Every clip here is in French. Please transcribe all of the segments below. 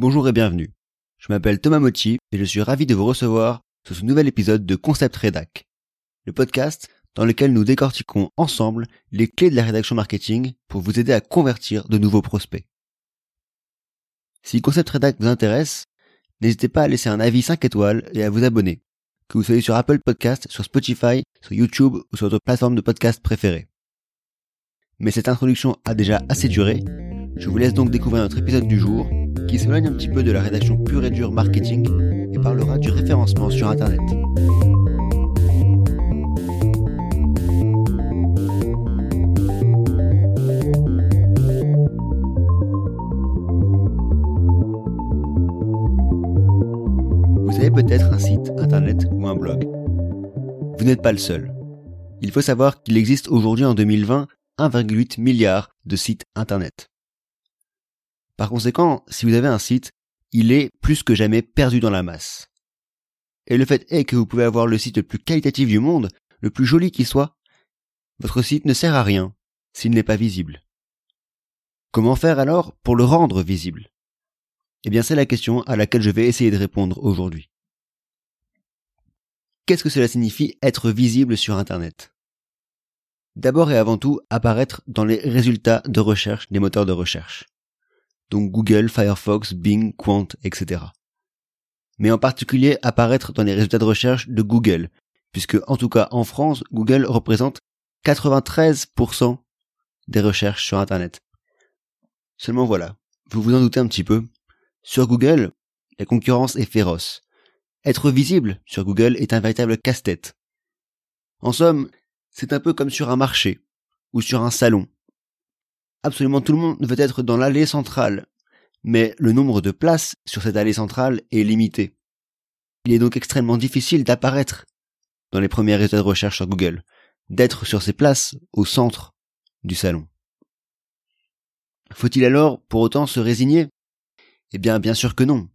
Bonjour et bienvenue. Je m'appelle Thomas Motti et je suis ravi de vous recevoir sur ce nouvel épisode de Concept Redac, le podcast dans lequel nous décortiquons ensemble les clés de la rédaction marketing pour vous aider à convertir de nouveaux prospects. Si Concept Redac vous intéresse, n'hésitez pas à laisser un avis 5 étoiles et à vous abonner, que vous soyez sur Apple Podcast, sur Spotify, sur YouTube ou sur votre plateforme de podcast préférée. Mais cette introduction a déjà assez duré, je vous laisse donc découvrir notre épisode du jour qui s'éloigne un petit peu de la rédaction pure et dure marketing et parlera du référencement sur Internet. Vous avez peut-être un site Internet ou un blog. Vous n'êtes pas le seul. Il faut savoir qu'il existe aujourd'hui en 2020 1,8 milliard de sites Internet. Par conséquent, si vous avez un site, il est plus que jamais perdu dans la masse. Et le fait est que vous pouvez avoir le site le plus qualitatif du monde, le plus joli qui soit, votre site ne sert à rien s'il n'est pas visible. Comment faire alors pour le rendre visible? Eh bien c'est la question à laquelle je vais essayer de répondre aujourd'hui. Qu'est-ce que cela signifie être visible sur Internet? D'abord et avant tout, apparaître dans les résultats de recherche des moteurs de recherche donc Google, Firefox, Bing, Quant, etc. Mais en particulier apparaître dans les résultats de recherche de Google, puisque en tout cas en France, Google représente 93% des recherches sur Internet. Seulement voilà, vous vous en doutez un petit peu, sur Google, la concurrence est féroce. Être visible sur Google est un véritable casse-tête. En somme, c'est un peu comme sur un marché ou sur un salon absolument tout le monde veut être dans l'allée centrale, mais le nombre de places sur cette allée centrale est limité. Il est donc extrêmement difficile d'apparaître dans les premiers résultats de recherche sur Google, d'être sur ces places au centre du salon. Faut-il alors pour autant se résigner? Eh bien bien sûr que non.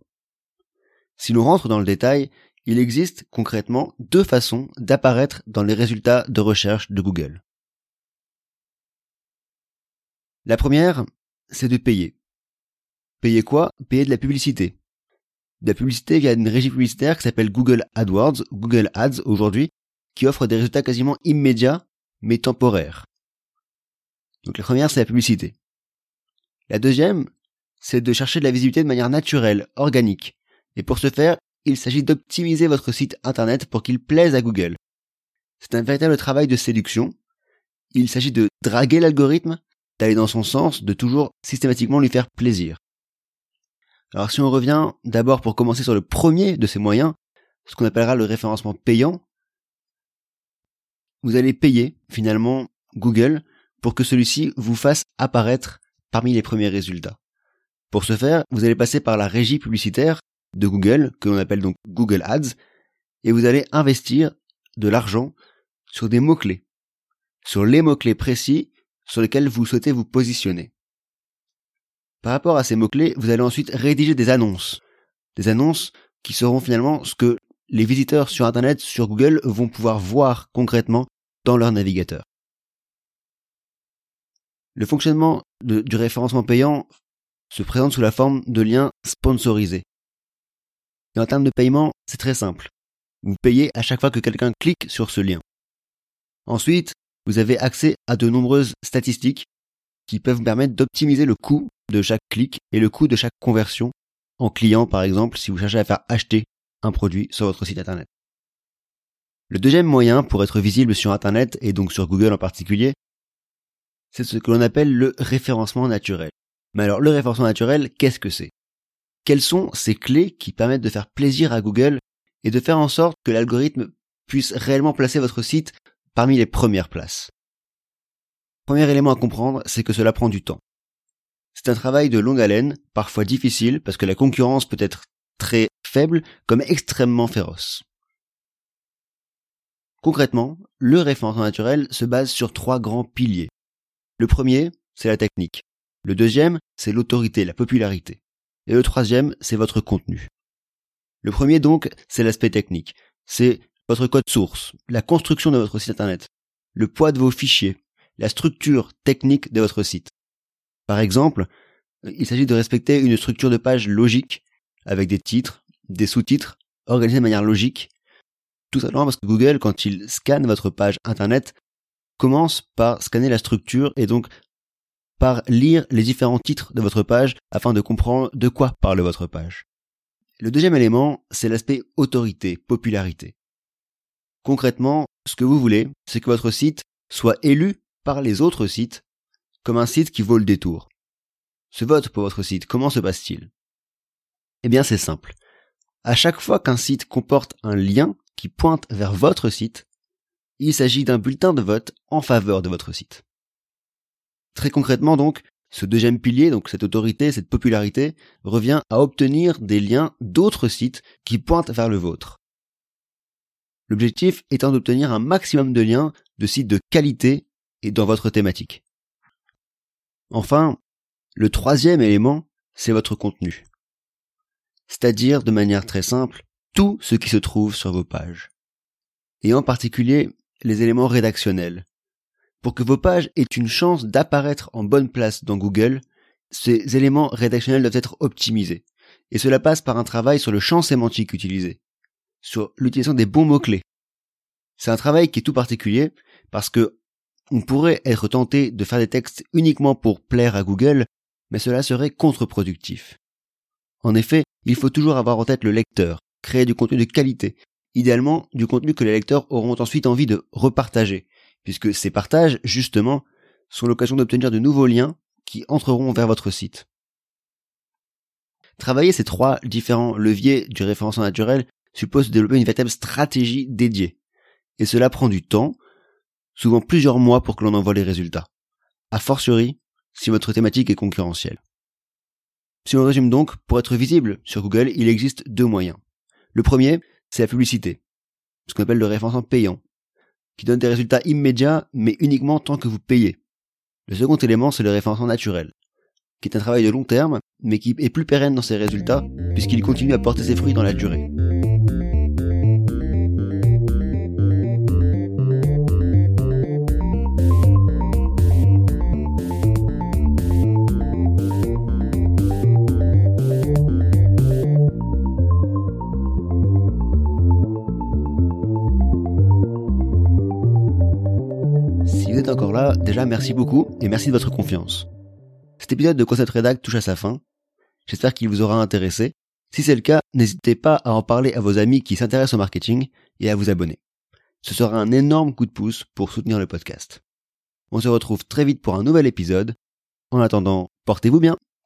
Si l'on rentre dans le détail, il existe concrètement deux façons d'apparaître dans les résultats de recherche de Google. La première, c'est de payer. Payer quoi? Payer de la publicité. De la publicité via une régie publicitaire qui s'appelle Google AdWords, Google Ads aujourd'hui, qui offre des résultats quasiment immédiats, mais temporaires. Donc la première, c'est la publicité. La deuxième, c'est de chercher de la visibilité de manière naturelle, organique. Et pour ce faire, il s'agit d'optimiser votre site internet pour qu'il plaise à Google. C'est un véritable travail de séduction. Il s'agit de draguer l'algorithme d'aller dans son sens, de toujours systématiquement lui faire plaisir. Alors si on revient d'abord pour commencer sur le premier de ces moyens, ce qu'on appellera le référencement payant, vous allez payer finalement Google pour que celui-ci vous fasse apparaître parmi les premiers résultats. Pour ce faire, vous allez passer par la régie publicitaire de Google, que l'on appelle donc Google Ads, et vous allez investir de l'argent sur des mots-clés, sur les mots-clés précis sur lesquels vous souhaitez vous positionner. Par rapport à ces mots-clés, vous allez ensuite rédiger des annonces. Des annonces qui seront finalement ce que les visiteurs sur Internet, sur Google, vont pouvoir voir concrètement dans leur navigateur. Le fonctionnement du référencement payant se présente sous la forme de liens sponsorisés. Et en termes de paiement, c'est très simple. Vous payez à chaque fois que quelqu'un clique sur ce lien. Ensuite, vous avez accès à de nombreuses statistiques qui peuvent vous permettre d'optimiser le coût de chaque clic et le coût de chaque conversion en client, par exemple, si vous cherchez à faire acheter un produit sur votre site internet. Le deuxième moyen pour être visible sur internet et donc sur Google en particulier, c'est ce que l'on appelle le référencement naturel. Mais alors, le référencement naturel, qu'est-ce que c'est? Quelles sont ces clés qui permettent de faire plaisir à Google et de faire en sorte que l'algorithme puisse réellement placer votre site parmi les premières places. Premier élément à comprendre, c'est que cela prend du temps. C'est un travail de longue haleine, parfois difficile parce que la concurrence peut être très faible comme extrêmement féroce. Concrètement, le référencement naturel se base sur trois grands piliers. Le premier, c'est la technique. Le deuxième, c'est l'autorité, la popularité. Et le troisième, c'est votre contenu. Le premier donc, c'est l'aspect technique. C'est votre code source, la construction de votre site internet, le poids de vos fichiers, la structure technique de votre site. Par exemple, Il s'agit de respecter une structure de page logique avec des titres, des sous-titres organisés de manière logique. Tout simplement parce que Google, quand il scanne votre page internet, commence par scanner la structure et donc par lire les différents titres de votre page afin de comprendre de quoi parle votre page. Le deuxième élément, c'est l'aspect autorité, popularité. Concrètement, ce que vous voulez, c'est que votre site soit élu par les autres sites comme un site qui vaut le détour. Ce vote pour votre site, comment se passe-t-il? Eh bien, c'est simple. À chaque fois qu'un site comporte un lien qui pointe vers votre site, il s'agit d'un bulletin de vote en faveur de votre site. Très concrètement donc, ce deuxième pilier, donc cette autorité, cette popularité, revient à obtenir des liens d'autres sites qui pointent vers le vôtre. L'objectif étant d'obtenir un maximum de liens de sites de qualité et dans votre thématique. Enfin, le troisième élément, c'est votre contenu. C'est-à-dire, de manière très simple, tout ce qui se trouve sur vos pages. Et en particulier, les éléments rédactionnels. Pour que vos pages aient une chance d'apparaître en bonne place dans Google, ces éléments rédactionnels doivent être optimisés. Et cela passe par un travail sur le champ sémantique utilisé, sur l'utilisation des bons mots-clés. C'est un travail qui est tout particulier parce que on pourrait être tenté de faire des textes uniquement pour plaire à Google, mais cela serait contre-productif. En effet, il faut toujours avoir en tête le lecteur, créer du contenu de qualité, idéalement du contenu que les lecteurs auront ensuite envie de repartager, puisque ces partages, justement, sont l'occasion d'obtenir de nouveaux liens qui entreront vers votre site. Travailler ces trois différents leviers du référencement naturel suppose développer une véritable stratégie dédiée. Et cela prend du temps, souvent plusieurs mois pour que l'on envoie les résultats. A fortiori, si votre thématique est concurrentielle. Si on résume donc, pour être visible sur Google, il existe deux moyens. Le premier, c'est la publicité, ce qu'on appelle le référencement payant, qui donne des résultats immédiats, mais uniquement tant que vous payez. Le second élément, c'est le référencement naturel, qui est un travail de long terme, mais qui est plus pérenne dans ses résultats, puisqu'il continue à porter ses fruits dans la durée. Là, déjà merci beaucoup et merci de votre confiance. Cet épisode de Concept Redact touche à sa fin. J'espère qu'il vous aura intéressé. Si c'est le cas, n'hésitez pas à en parler à vos amis qui s'intéressent au marketing et à vous abonner. Ce sera un énorme coup de pouce pour soutenir le podcast. On se retrouve très vite pour un nouvel épisode. En attendant, portez-vous bien.